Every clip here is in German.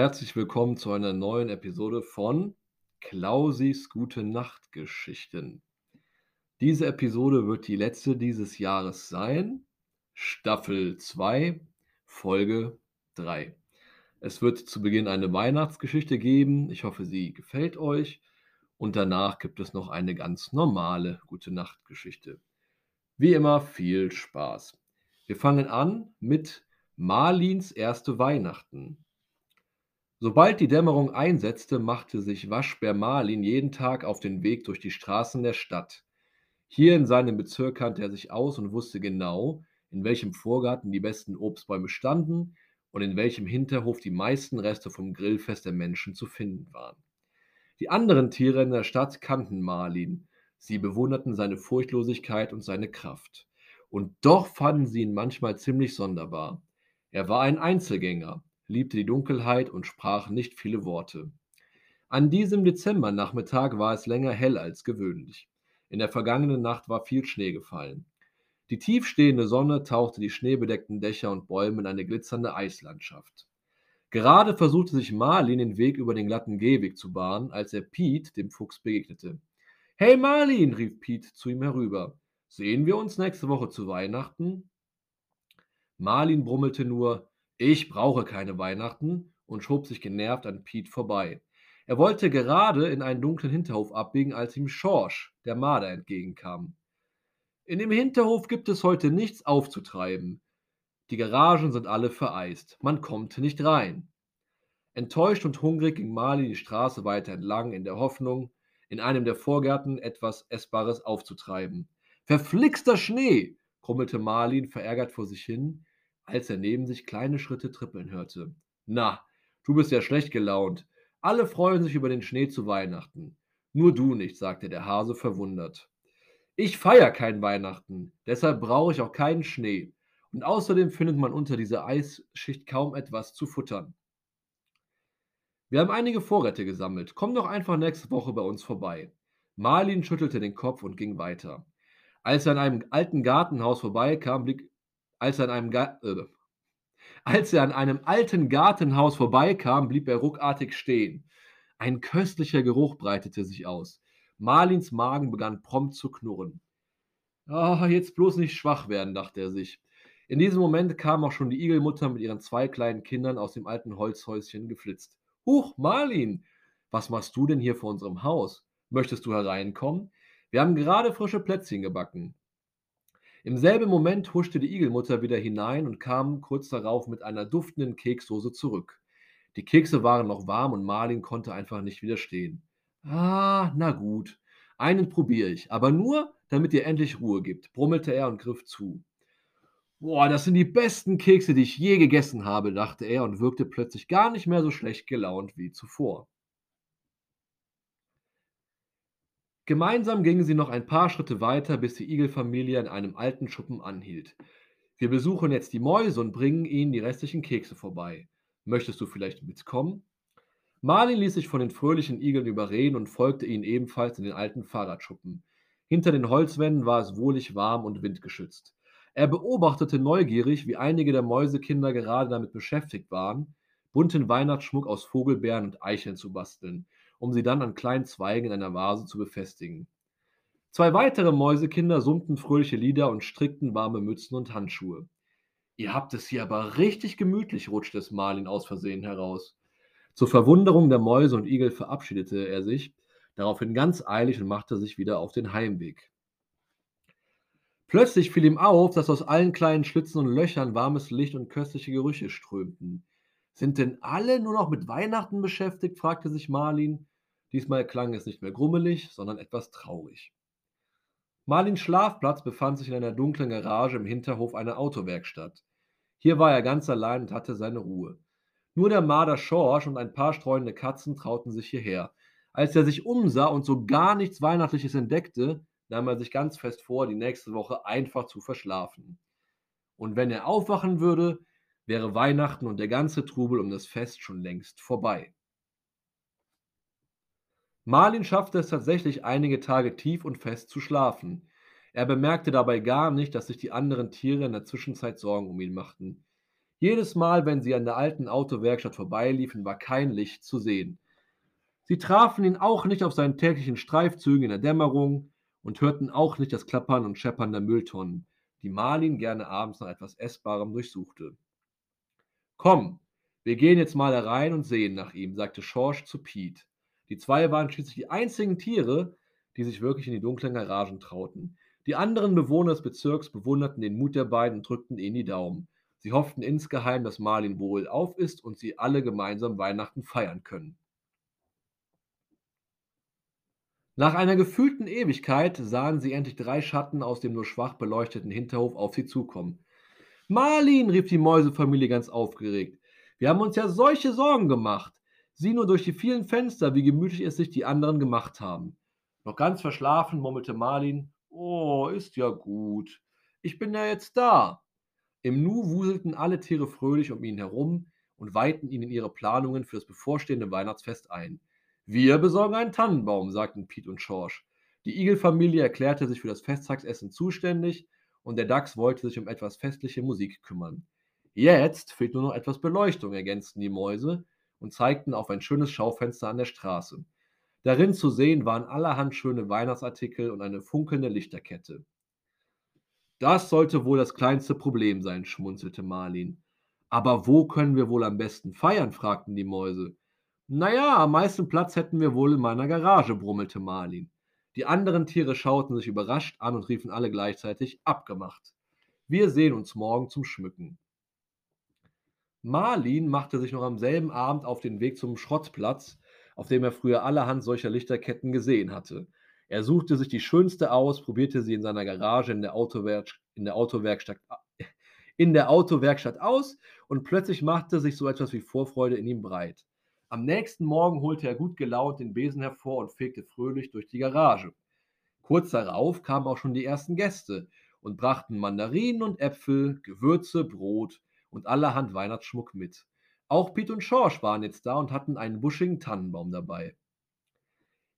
Herzlich willkommen zu einer neuen Episode von Klausis Gute-Nacht-Geschichten. Diese Episode wird die letzte dieses Jahres sein. Staffel 2, Folge 3. Es wird zu Beginn eine Weihnachtsgeschichte geben. Ich hoffe, sie gefällt euch. Und danach gibt es noch eine ganz normale Gute-Nacht-Geschichte. Wie immer viel Spaß. Wir fangen an mit Marlins erste Weihnachten. Sobald die Dämmerung einsetzte, machte sich Waschbär Marlin jeden Tag auf den Weg durch die Straßen der Stadt. Hier in seinem Bezirk kannte er sich aus und wusste genau, in welchem Vorgarten die besten Obstbäume standen und in welchem Hinterhof die meisten Reste vom Grillfest der Menschen zu finden waren. Die anderen Tiere in der Stadt kannten Marlin. Sie bewunderten seine Furchtlosigkeit und seine Kraft. Und doch fanden sie ihn manchmal ziemlich sonderbar. Er war ein Einzelgänger, liebte die Dunkelheit und sprach nicht viele Worte. An diesem Dezembernachmittag war es länger hell als gewöhnlich. In der vergangenen Nacht war viel Schnee gefallen. Die tiefstehende Sonne tauchte die schneebedeckten Dächer und Bäume in eine glitzernde Eislandschaft. Gerade versuchte sich Marlin den Weg über den glatten Gehweg zu bahnen, als er Piet, dem Fuchs, begegnete. Hey Marlin, rief Piet zu ihm herüber. Sehen wir uns nächste Woche zu Weihnachten? Marlin brummelte nur, ich brauche keine Weihnachten und schob sich genervt an Pete vorbei. Er wollte gerade in einen dunklen Hinterhof abbiegen, als ihm Schorsch, der Marder, entgegenkam. In dem Hinterhof gibt es heute nichts aufzutreiben. Die Garagen sind alle vereist. Man kommt nicht rein. Enttäuscht und hungrig ging Marlin die Straße weiter entlang, in der Hoffnung, in einem der Vorgärten etwas Essbares aufzutreiben. Verflixter Schnee! krummelte Marlin verärgert vor sich hin, als er neben sich kleine Schritte trippeln hörte. Na, du bist ja schlecht gelaunt. Alle freuen sich über den Schnee zu Weihnachten. Nur du nicht, sagte der Hase verwundert. Ich feier kein Weihnachten, deshalb brauche ich auch keinen Schnee. Und außerdem findet man unter dieser Eisschicht kaum etwas zu futtern. Wir haben einige Vorräte gesammelt. Komm doch einfach nächste Woche bei uns vorbei. Marlin schüttelte den Kopf und ging weiter. Als er an einem alten Gartenhaus vorbeikam, blieb, als er, an einem äh, als er an einem alten Gartenhaus vorbeikam, blieb er ruckartig stehen. Ein köstlicher Geruch breitete sich aus. Marlins Magen begann prompt zu knurren. Ah, jetzt bloß nicht schwach werden, dachte er sich. In diesem Moment kam auch schon die Igelmutter mit ihren zwei kleinen Kindern aus dem alten Holzhäuschen geflitzt. Huch, Marlin, was machst du denn hier vor unserem Haus? Möchtest du hereinkommen? Wir haben gerade frische Plätzchen gebacken. Im selben Moment huschte die Igelmutter wieder hinein und kam kurz darauf mit einer duftenden Keksdose zurück. Die Kekse waren noch warm und Marlin konnte einfach nicht widerstehen. Ah, na gut, einen probiere ich, aber nur, damit ihr endlich Ruhe gibt, brummelte er und griff zu. Boah, das sind die besten Kekse, die ich je gegessen habe, dachte er und wirkte plötzlich gar nicht mehr so schlecht gelaunt wie zuvor. Gemeinsam gingen sie noch ein paar Schritte weiter, bis die Igelfamilie in einem alten Schuppen anhielt. Wir besuchen jetzt die Mäuse und bringen ihnen die restlichen Kekse vorbei. Möchtest du vielleicht mitkommen? Marlin ließ sich von den fröhlichen Igeln überreden und folgte ihnen ebenfalls in den alten Fahrradschuppen. Hinter den Holzwänden war es wohlig warm und windgeschützt. Er beobachtete neugierig, wie einige der Mäusekinder gerade damit beschäftigt waren, bunten Weihnachtsschmuck aus Vogelbeeren und Eicheln zu basteln um sie dann an kleinen Zweigen in einer Vase zu befestigen. Zwei weitere Mäusekinder summten fröhliche Lieder und strickten warme Mützen und Handschuhe. Ihr habt es hier aber richtig gemütlich, rutschte es Marlin aus Versehen heraus. Zur Verwunderung der Mäuse und Igel verabschiedete er sich, daraufhin ganz eilig und machte sich wieder auf den Heimweg. Plötzlich fiel ihm auf, dass aus allen kleinen Schlitzen und Löchern warmes Licht und köstliche Gerüche strömten. Sind denn alle nur noch mit Weihnachten beschäftigt? fragte sich Marlin. Diesmal klang es nicht mehr grummelig, sondern etwas traurig. Marlins Schlafplatz befand sich in einer dunklen Garage im Hinterhof einer Autowerkstatt. Hier war er ganz allein und hatte seine Ruhe. Nur der Marder Schorsch und ein paar streunende Katzen trauten sich hierher. Als er sich umsah und so gar nichts Weihnachtliches entdeckte, nahm er sich ganz fest vor, die nächste Woche einfach zu verschlafen. Und wenn er aufwachen würde, wäre Weihnachten und der ganze Trubel um das Fest schon längst vorbei. Marlin schaffte es tatsächlich einige Tage tief und fest zu schlafen. Er bemerkte dabei gar nicht, dass sich die anderen Tiere in der Zwischenzeit Sorgen um ihn machten. Jedes Mal, wenn sie an der alten Autowerkstatt vorbeiliefen, war kein Licht zu sehen. Sie trafen ihn auch nicht auf seinen täglichen Streifzügen in der Dämmerung und hörten auch nicht das Klappern und Scheppern der Mülltonnen, die Marlin gerne abends nach etwas Essbarem durchsuchte. Komm, wir gehen jetzt mal herein und sehen nach ihm, sagte Schorsch zu Pete. Die zwei waren schließlich die einzigen Tiere, die sich wirklich in die dunklen Garagen trauten. Die anderen Bewohner des Bezirks bewunderten den Mut der beiden und drückten ihnen die Daumen. Sie hofften insgeheim, dass Marlin wohl auf ist und sie alle gemeinsam Weihnachten feiern können. Nach einer gefühlten Ewigkeit sahen sie endlich drei Schatten aus dem nur schwach beleuchteten Hinterhof auf sie zukommen. Marlin, rief die Mäusefamilie ganz aufgeregt. Wir haben uns ja solche Sorgen gemacht. Sieh nur durch die vielen Fenster, wie gemütlich es sich die anderen gemacht haben. Noch ganz verschlafen murmelte Marlin: Oh, ist ja gut. Ich bin ja jetzt da. Im Nu wuselten alle Tiere fröhlich um ihn herum und weihten ihn in ihre Planungen für das bevorstehende Weihnachtsfest ein. Wir besorgen einen Tannenbaum, sagten Piet und Schorsch. Die Igelfamilie erklärte sich für das Festtagsessen zuständig und der Dachs wollte sich um etwas festliche Musik kümmern. Jetzt fehlt nur noch etwas Beleuchtung, ergänzten die Mäuse und zeigten auf ein schönes Schaufenster an der Straße. Darin zu sehen waren allerhand schöne Weihnachtsartikel und eine funkelnde Lichterkette. Das sollte wohl das kleinste Problem sein, schmunzelte Marlin. Aber wo können wir wohl am besten feiern? fragten die Mäuse. Naja, am meisten Platz hätten wir wohl in meiner Garage, brummelte Marlin. Die anderen Tiere schauten sich überrascht an und riefen alle gleichzeitig abgemacht. Wir sehen uns morgen zum Schmücken. Marlin machte sich noch am selben Abend auf den Weg zum Schrottplatz, auf dem er früher allerhand solcher Lichterketten gesehen hatte. Er suchte sich die schönste aus, probierte sie in seiner Garage in der, Autowerk in der, Autowerkstatt, in der Autowerkstatt aus und plötzlich machte sich so etwas wie Vorfreude in ihm breit. Am nächsten Morgen holte er gut gelaunt den Besen hervor und fegte fröhlich durch die Garage. Kurz darauf kamen auch schon die ersten Gäste und brachten Mandarinen und Äpfel, Gewürze, Brot und allerhand Weihnachtsschmuck mit. Auch Piet und Schorsch waren jetzt da und hatten einen buschigen Tannenbaum dabei.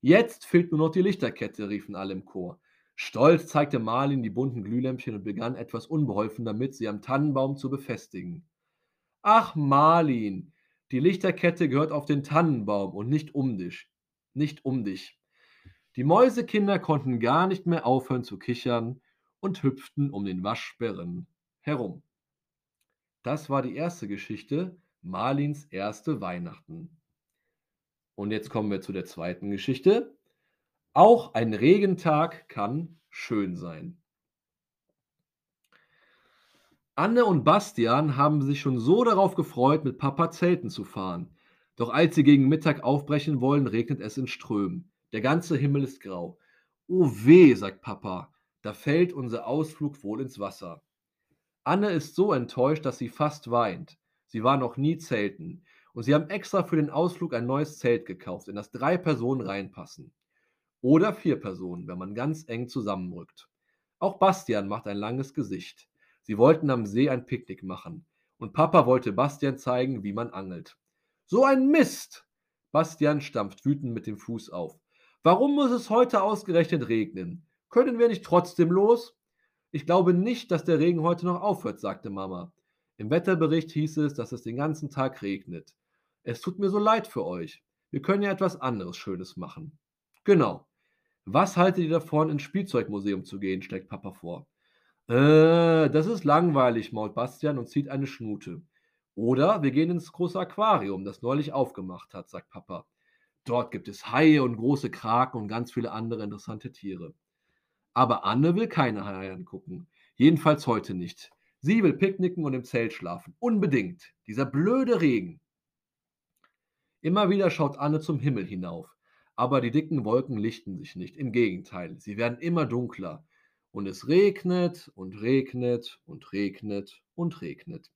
Jetzt fehlt nur noch die Lichterkette, riefen alle im Chor. Stolz zeigte Marlin die bunten Glühlämpchen und begann etwas unbeholfen damit, sie am Tannenbaum zu befestigen. Ach, Marlin, die Lichterkette gehört auf den Tannenbaum und nicht um dich. Nicht um dich. Die Mäusekinder konnten gar nicht mehr aufhören zu kichern und hüpften um den Waschbären herum. Das war die erste Geschichte, Marlins erste Weihnachten. Und jetzt kommen wir zu der zweiten Geschichte. Auch ein Regentag kann schön sein. Anne und Bastian haben sich schon so darauf gefreut, mit Papa zelten zu fahren. Doch als sie gegen Mittag aufbrechen wollen, regnet es in Strömen. Der ganze Himmel ist grau. Oh weh, sagt Papa, da fällt unser Ausflug wohl ins Wasser. Anne ist so enttäuscht, dass sie fast weint. Sie war noch nie zelten. Und sie haben extra für den Ausflug ein neues Zelt gekauft, in das drei Personen reinpassen. Oder vier Personen, wenn man ganz eng zusammenrückt. Auch Bastian macht ein langes Gesicht. Sie wollten am See ein Picknick machen. Und Papa wollte Bastian zeigen, wie man angelt. So ein Mist! Bastian stampft wütend mit dem Fuß auf. Warum muss es heute ausgerechnet regnen? Können wir nicht trotzdem los? Ich glaube nicht, dass der Regen heute noch aufhört, sagte Mama. Im Wetterbericht hieß es, dass es den ganzen Tag regnet. Es tut mir so leid für euch. Wir können ja etwas anderes Schönes machen. Genau. Was haltet ihr davon, ins Spielzeugmuseum zu gehen? schlägt Papa vor. Äh, das ist langweilig, mault Bastian und zieht eine Schnute. Oder wir gehen ins große Aquarium, das neulich aufgemacht hat, sagt Papa. Dort gibt es Haie und große Kraken und ganz viele andere interessante Tiere. Aber Anne will keine Haie angucken. Jedenfalls heute nicht. Sie will picknicken und im Zelt schlafen. Unbedingt. Dieser blöde Regen. Immer wieder schaut Anne zum Himmel hinauf, aber die dicken Wolken lichten sich nicht, im Gegenteil, sie werden immer dunkler. Und es regnet und regnet und regnet und regnet.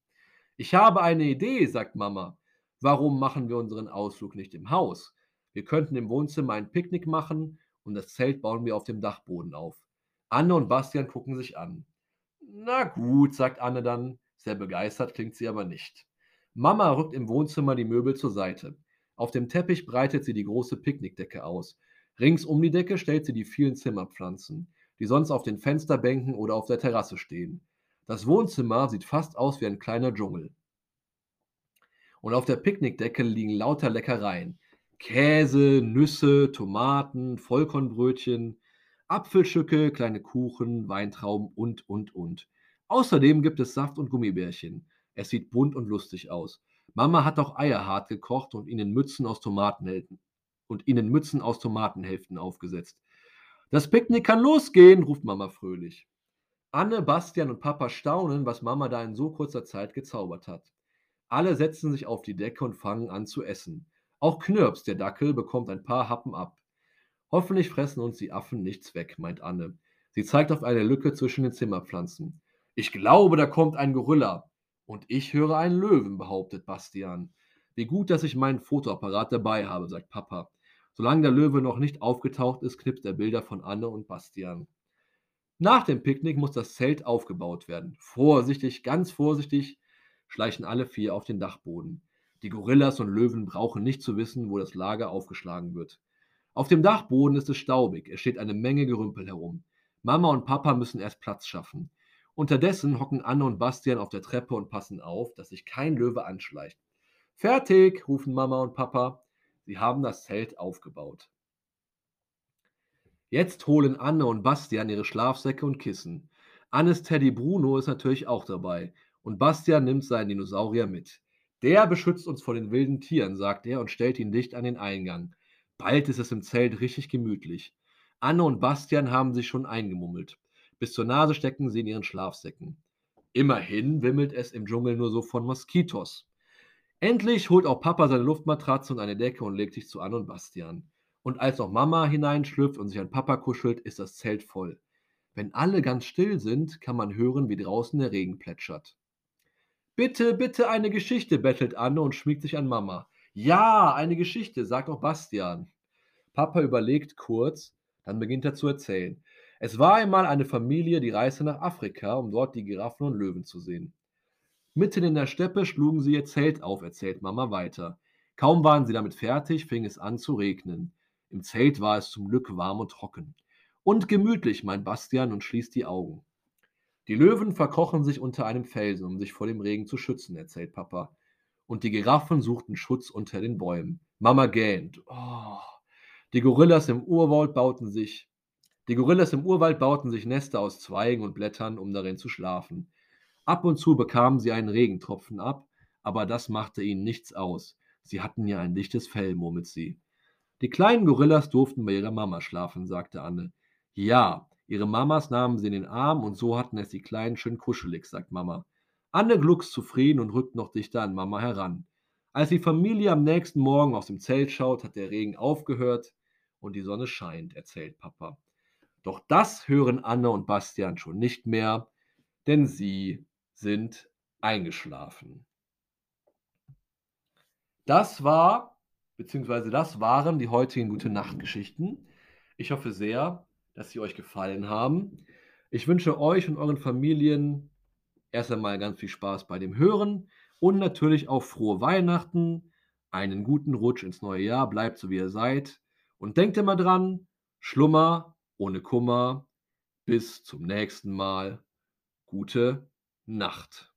Ich habe eine Idee, sagt Mama. Warum machen wir unseren Ausflug nicht im Haus? Wir könnten im Wohnzimmer ein Picknick machen und das Zelt bauen wir auf dem Dachboden auf. Anne und Bastian gucken sich an. Na gut, sagt Anne dann. Sehr begeistert klingt sie aber nicht. Mama rückt im Wohnzimmer die Möbel zur Seite. Auf dem Teppich breitet sie die große Picknickdecke aus. Rings um die Decke stellt sie die vielen Zimmerpflanzen, die sonst auf den Fensterbänken oder auf der Terrasse stehen. Das Wohnzimmer sieht fast aus wie ein kleiner Dschungel. und auf der Picknickdecke liegen lauter Leckereien. Käse, Nüsse, Tomaten, Vollkornbrötchen, Apfelstücke, kleine Kuchen, Weintrauben und, und, und. Außerdem gibt es Saft und Gummibärchen. Es sieht bunt und lustig aus. Mama hat auch Eier hart gekocht und ihnen Mützen aus Tomatenhälften und ihnen Mützen aus Tomatenhälften aufgesetzt. Das Picknick kann losgehen, ruft Mama fröhlich. Anne, Bastian und Papa staunen, was Mama da in so kurzer Zeit gezaubert hat. Alle setzen sich auf die Decke und fangen an zu essen. Auch Knirps, der Dackel, bekommt ein paar Happen ab. Hoffentlich fressen uns die Affen nichts weg, meint Anne. Sie zeigt auf eine Lücke zwischen den Zimmerpflanzen. Ich glaube, da kommt ein Gorilla. Und ich höre einen Löwen, behauptet Bastian. Wie gut, dass ich meinen Fotoapparat dabei habe, sagt Papa. Solange der Löwe noch nicht aufgetaucht ist, knipst er Bilder von Anne und Bastian. Nach dem Picknick muss das Zelt aufgebaut werden. Vorsichtig, ganz vorsichtig schleichen alle vier auf den Dachboden. Die Gorillas und Löwen brauchen nicht zu wissen, wo das Lager aufgeschlagen wird. Auf dem Dachboden ist es staubig, es steht eine Menge Gerümpel herum. Mama und Papa müssen erst Platz schaffen. Unterdessen hocken Anne und Bastian auf der Treppe und passen auf, dass sich kein Löwe anschleicht. Fertig, rufen Mama und Papa. Sie haben das Zelt aufgebaut. Jetzt holen Anne und Bastian ihre Schlafsäcke und Kissen. Annes Teddy Bruno ist natürlich auch dabei und Bastian nimmt seinen Dinosaurier mit. Der beschützt uns vor den wilden Tieren, sagt er und stellt ihn dicht an den Eingang. Bald ist es im Zelt richtig gemütlich. Anne und Bastian haben sich schon eingemummelt. Bis zur Nase stecken sie in ihren Schlafsäcken. Immerhin wimmelt es im Dschungel nur so von Moskitos. Endlich holt auch Papa seine Luftmatratze und eine Decke und legt sich zu Anne und Bastian. Und als auch Mama hineinschlüpft und sich an Papa kuschelt, ist das Zelt voll. Wenn alle ganz still sind, kann man hören, wie draußen der Regen plätschert. Bitte, bitte eine Geschichte, bettelt Anne und schmiegt sich an Mama. Ja, eine Geschichte, sagt auch Bastian. Papa überlegt kurz, dann beginnt er zu erzählen. Es war einmal eine Familie, die reiste nach Afrika, um dort die Giraffen und Löwen zu sehen. Mitten in der Steppe schlugen sie ihr Zelt auf, erzählt Mama weiter. Kaum waren sie damit fertig, fing es an zu regnen. Im Zelt war es zum Glück warm und trocken. Und gemütlich, meint Bastian und schließt die Augen. Die Löwen verkrochen sich unter einem Felsen, um sich vor dem Regen zu schützen, erzählt Papa und die Giraffen suchten Schutz unter den Bäumen. Mama gähnt. Oh. Die Gorillas im Urwald bauten sich die Gorillas im Urwald bauten sich Nester aus Zweigen und Blättern, um darin zu schlafen. Ab und zu bekamen sie einen Regentropfen ab, aber das machte ihnen nichts aus. Sie hatten ja ein dichtes Fell, murmelt sie. Die kleinen Gorillas durften bei ihrer Mama schlafen, sagte Anne. Ja, ihre Mamas nahmen sie in den Arm und so hatten es die Kleinen schön kuschelig, sagt Mama. Anne gluckst zufrieden und rückt noch dichter an Mama heran. Als die Familie am nächsten Morgen aus dem Zelt schaut, hat der Regen aufgehört und die Sonne scheint, erzählt Papa. Doch das hören Anne und Bastian schon nicht mehr, denn sie sind eingeschlafen. Das war, beziehungsweise das waren die heutigen Gute Nacht Geschichten. Ich hoffe sehr, dass sie euch gefallen haben. Ich wünsche euch und euren Familien Erst einmal ganz viel Spaß bei dem Hören und natürlich auch frohe Weihnachten, einen guten Rutsch ins neue Jahr, bleibt so wie ihr seid und denkt immer dran, Schlummer ohne Kummer. Bis zum nächsten Mal. Gute Nacht.